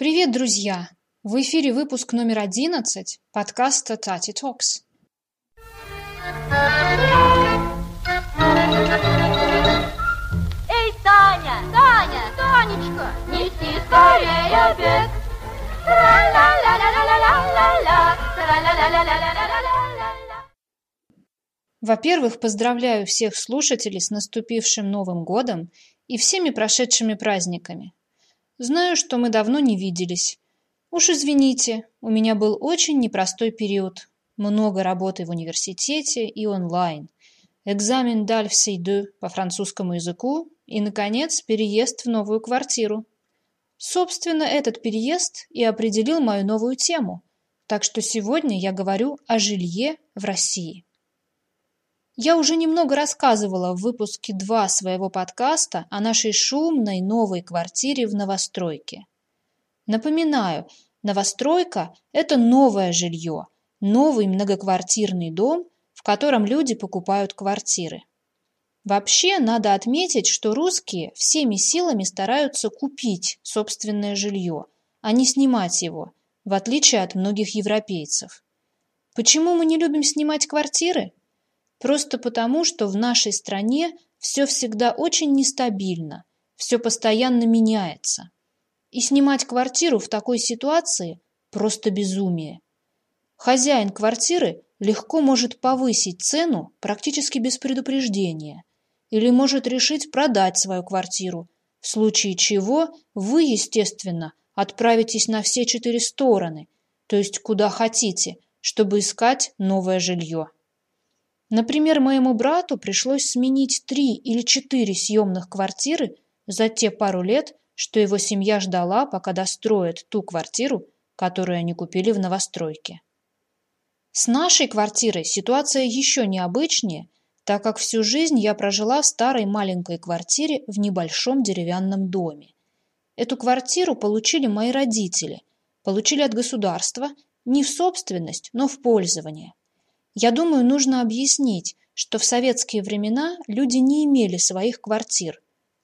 Привет, друзья! В эфире выпуск номер 11 подкаста Tati Talks. Эй, Таня! Таня! Танечка! Неси скорее обед! Во-первых, поздравляю всех слушателей с наступившим Новым годом и всеми прошедшими праздниками – Знаю, что мы давно не виделись. Уж извините, у меня был очень непростой период. Много работы в университете и онлайн. Экзамен d'Alfsey по французскому языку и, наконец, переезд в новую квартиру. Собственно, этот переезд и определил мою новую тему. Так что сегодня я говорю о жилье в России. Я уже немного рассказывала в выпуске 2 своего подкаста о нашей шумной новой квартире в новостройке. Напоминаю, новостройка – это новое жилье, новый многоквартирный дом, в котором люди покупают квартиры. Вообще, надо отметить, что русские всеми силами стараются купить собственное жилье, а не снимать его, в отличие от многих европейцев. Почему мы не любим снимать квартиры? Просто потому, что в нашей стране все всегда очень нестабильно, все постоянно меняется. И снимать квартиру в такой ситуации – просто безумие. Хозяин квартиры легко может повысить цену практически без предупреждения или может решить продать свою квартиру, в случае чего вы, естественно, отправитесь на все четыре стороны, то есть куда хотите, чтобы искать новое жилье. Например, моему брату пришлось сменить три или четыре съемных квартиры за те пару лет, что его семья ждала, пока достроят ту квартиру, которую они купили в новостройке. С нашей квартирой ситуация еще необычнее, так как всю жизнь я прожила в старой маленькой квартире в небольшом деревянном доме. Эту квартиру получили мои родители, получили от государства, не в собственность, но в пользование. Я думаю, нужно объяснить, что в советские времена люди не имели своих квартир.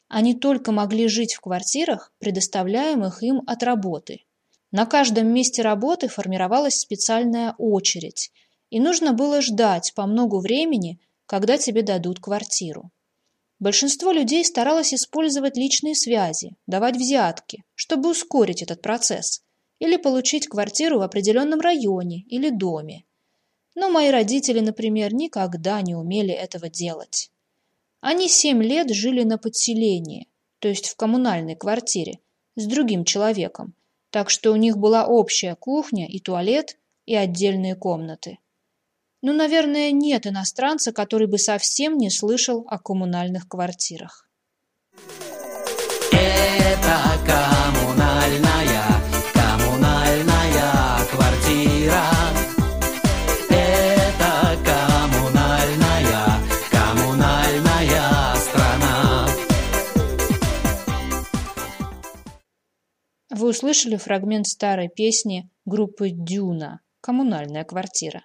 Они только могли жить в квартирах, предоставляемых им от работы. На каждом месте работы формировалась специальная очередь, и нужно было ждать по много времени, когда тебе дадут квартиру. Большинство людей старалось использовать личные связи, давать взятки, чтобы ускорить этот процесс, или получить квартиру в определенном районе или доме. Но мои родители, например, никогда не умели этого делать. Они семь лет жили на подселении, то есть в коммунальной квартире, с другим человеком, так что у них была общая кухня и туалет, и отдельные комнаты. Ну, наверное, нет иностранца, который бы совсем не слышал о коммунальных квартирах. Это Вы услышали фрагмент старой песни группы «Дюна» «Коммунальная квартира».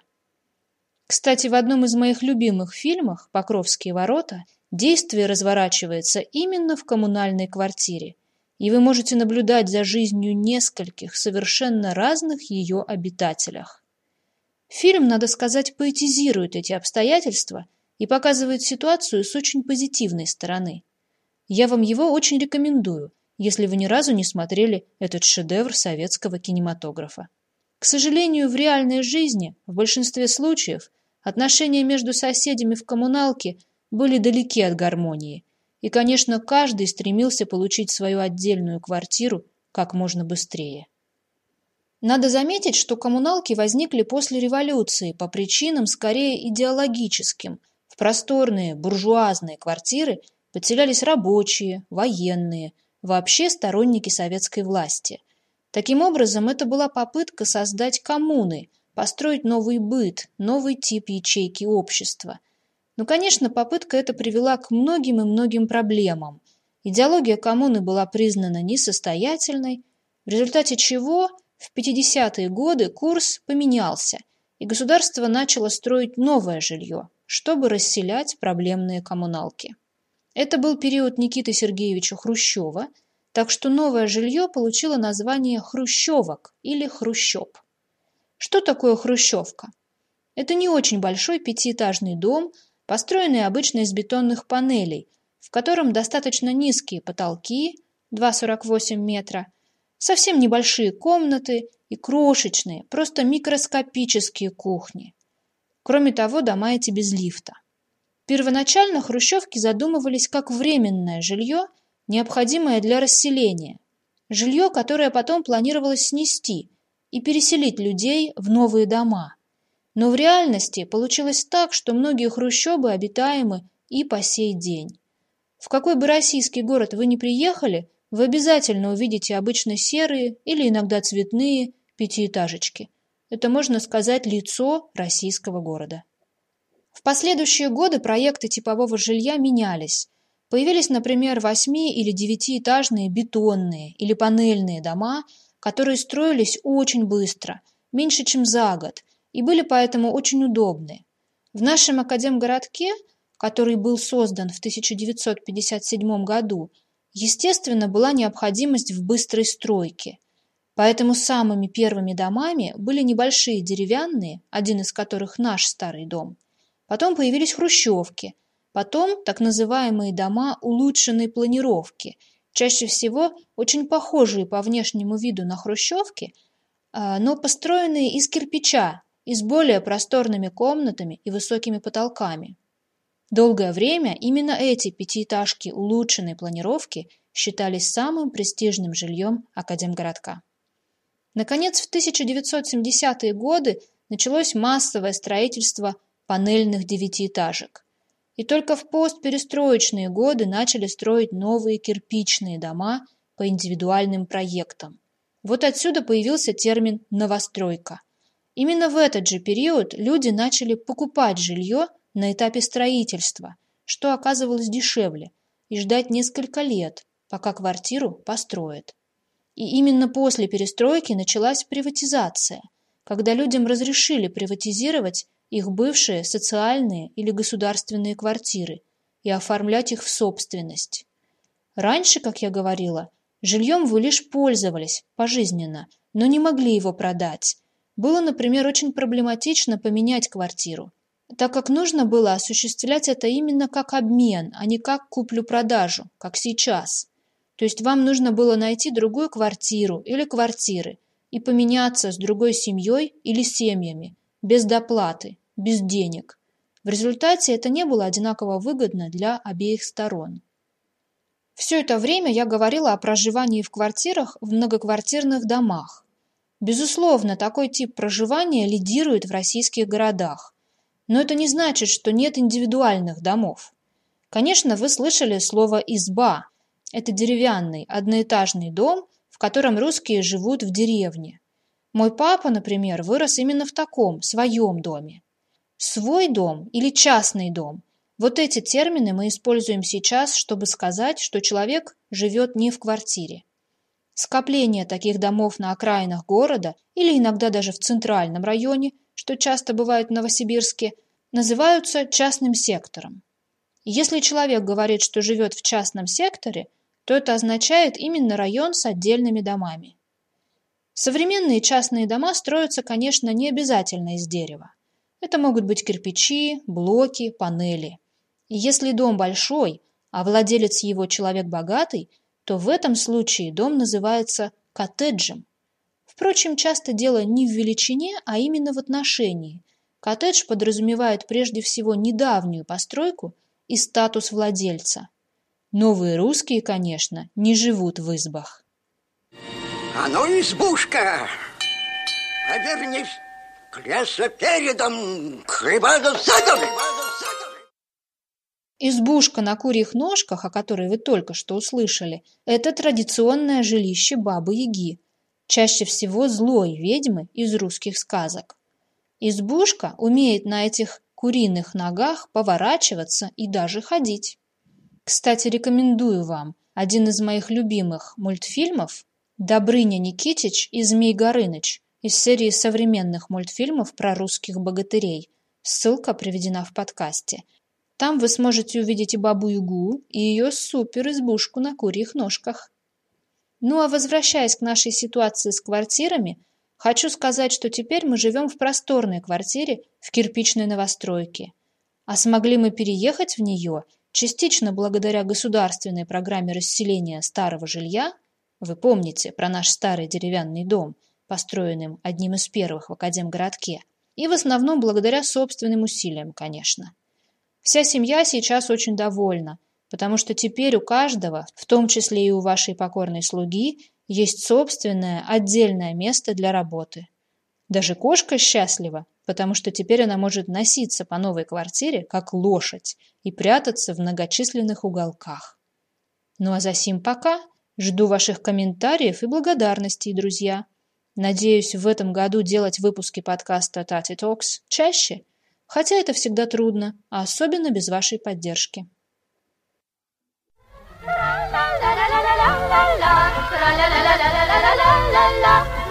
Кстати, в одном из моих любимых фильмов «Покровские ворота» действие разворачивается именно в коммунальной квартире, и вы можете наблюдать за жизнью нескольких совершенно разных ее обитателях. Фильм, надо сказать, поэтизирует эти обстоятельства и показывает ситуацию с очень позитивной стороны. Я вам его очень рекомендую – если вы ни разу не смотрели этот шедевр советского кинематографа. К сожалению, в реальной жизни, в большинстве случаев, отношения между соседями в коммуналке были далеки от гармонии, и, конечно, каждый стремился получить свою отдельную квартиру как можно быстрее. Надо заметить, что коммуналки возникли после революции по причинам скорее идеологическим. В просторные буржуазные квартиры подселялись рабочие, военные, вообще сторонники советской власти. Таким образом, это была попытка создать коммуны, построить новый быт, новый тип ячейки общества. Но, конечно, попытка эта привела к многим и многим проблемам. Идеология коммуны была признана несостоятельной, в результате чего в 50-е годы курс поменялся, и государство начало строить новое жилье, чтобы расселять проблемные коммуналки. Это был период Никиты Сергеевича Хрущева, так что новое жилье получило название хрущевок или хрущоб. Что такое хрущевка? Это не очень большой пятиэтажный дом, построенный обычно из бетонных панелей, в котором достаточно низкие потолки, 2,48 метра, совсем небольшие комнаты и крошечные, просто микроскопические кухни. Кроме того, дома эти без лифта. Первоначально хрущевки задумывались как временное жилье – необходимое для расселения, жилье, которое потом планировалось снести и переселить людей в новые дома. Но в реальности получилось так, что многие хрущебы обитаемы и по сей день. В какой бы российский город вы ни приехали, вы обязательно увидите обычно серые или иногда цветные пятиэтажечки. Это, можно сказать, лицо российского города. В последующие годы проекты типового жилья менялись, Появились, например, восьми- или девятиэтажные бетонные или панельные дома, которые строились очень быстро, меньше, чем за год, и были поэтому очень удобны. В нашем академгородке, который был создан в 1957 году, естественно, была необходимость в быстрой стройке. Поэтому самыми первыми домами были небольшие деревянные, один из которых наш старый дом. Потом появились хрущевки – Потом так называемые дома улучшенной планировки, чаще всего очень похожие по внешнему виду на хрущевки, а, но построенные из кирпича и с более просторными комнатами и высокими потолками. Долгое время именно эти пятиэтажки улучшенной планировки считались самым престижным жильем Академгородка. Наконец, в 1970-е годы началось массовое строительство панельных девятиэтажек. И только в постперестроечные годы начали строить новые кирпичные дома по индивидуальным проектам. Вот отсюда появился термин «новостройка». Именно в этот же период люди начали покупать жилье на этапе строительства, что оказывалось дешевле, и ждать несколько лет, пока квартиру построят. И именно после перестройки началась приватизация, когда людям разрешили приватизировать их бывшие социальные или государственные квартиры и оформлять их в собственность. Раньше, как я говорила, жильем вы лишь пользовались пожизненно, но не могли его продать. Было, например, очень проблематично поменять квартиру, так как нужно было осуществлять это именно как обмен, а не как куплю-продажу, как сейчас. То есть вам нужно было найти другую квартиру или квартиры и поменяться с другой семьей или семьями, без доплаты без денег. В результате это не было одинаково выгодно для обеих сторон. Все это время я говорила о проживании в квартирах в многоквартирных домах. Безусловно, такой тип проживания лидирует в российских городах. Но это не значит, что нет индивидуальных домов. Конечно, вы слышали слово «изба». Это деревянный, одноэтажный дом, в котором русские живут в деревне. Мой папа, например, вырос именно в таком, своем доме. Свой дом или частный дом – вот эти термины мы используем сейчас, чтобы сказать, что человек живет не в квартире. Скопление таких домов на окраинах города или иногда даже в центральном районе, что часто бывает в Новосибирске, называются частным сектором. Если человек говорит, что живет в частном секторе, то это означает именно район с отдельными домами. Современные частные дома строятся, конечно, не обязательно из дерева. Это могут быть кирпичи, блоки, панели. И если дом большой, а владелец его человек богатый, то в этом случае дом называется коттеджем. Впрочем, часто дело не в величине, а именно в отношении. Коттедж подразумевает прежде всего недавнюю постройку и статус владельца. Новые русские, конечно, не живут в избах. А ну, избушка, повернись к лесопередам, к рыбадам-садам. Избушка на курьих ножках, о которой вы только что услышали, это традиционное жилище Бабы-Яги, чаще всего злой ведьмы из русских сказок. Избушка умеет на этих куриных ногах поворачиваться и даже ходить. Кстати, рекомендую вам один из моих любимых мультфильмов «Добрыня Никитич и Змей Горыныч», из серии современных мультфильмов про русских богатырей. Ссылка приведена в подкасте. Там вы сможете увидеть и Бабу-Ягу, и ее супер-избушку на курьих ножках. Ну а возвращаясь к нашей ситуации с квартирами, хочу сказать, что теперь мы живем в просторной квартире в кирпичной новостройке. А смогли мы переехать в нее частично благодаря государственной программе расселения старого жилья. Вы помните про наш старый деревянный дом, построенным одним из первых в Академгородке, и в основном благодаря собственным усилиям, конечно. Вся семья сейчас очень довольна, потому что теперь у каждого, в том числе и у вашей покорной слуги, есть собственное отдельное место для работы. Даже кошка счастлива, потому что теперь она может носиться по новой квартире, как лошадь, и прятаться в многочисленных уголках. Ну а за сим пока жду ваших комментариев и благодарностей, друзья. Надеюсь, в этом году делать выпуски подкаста Tati Talks чаще, хотя это всегда трудно, а особенно без вашей поддержки.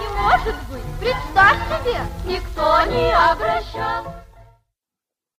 Не может быть, представь себе, никто не обращал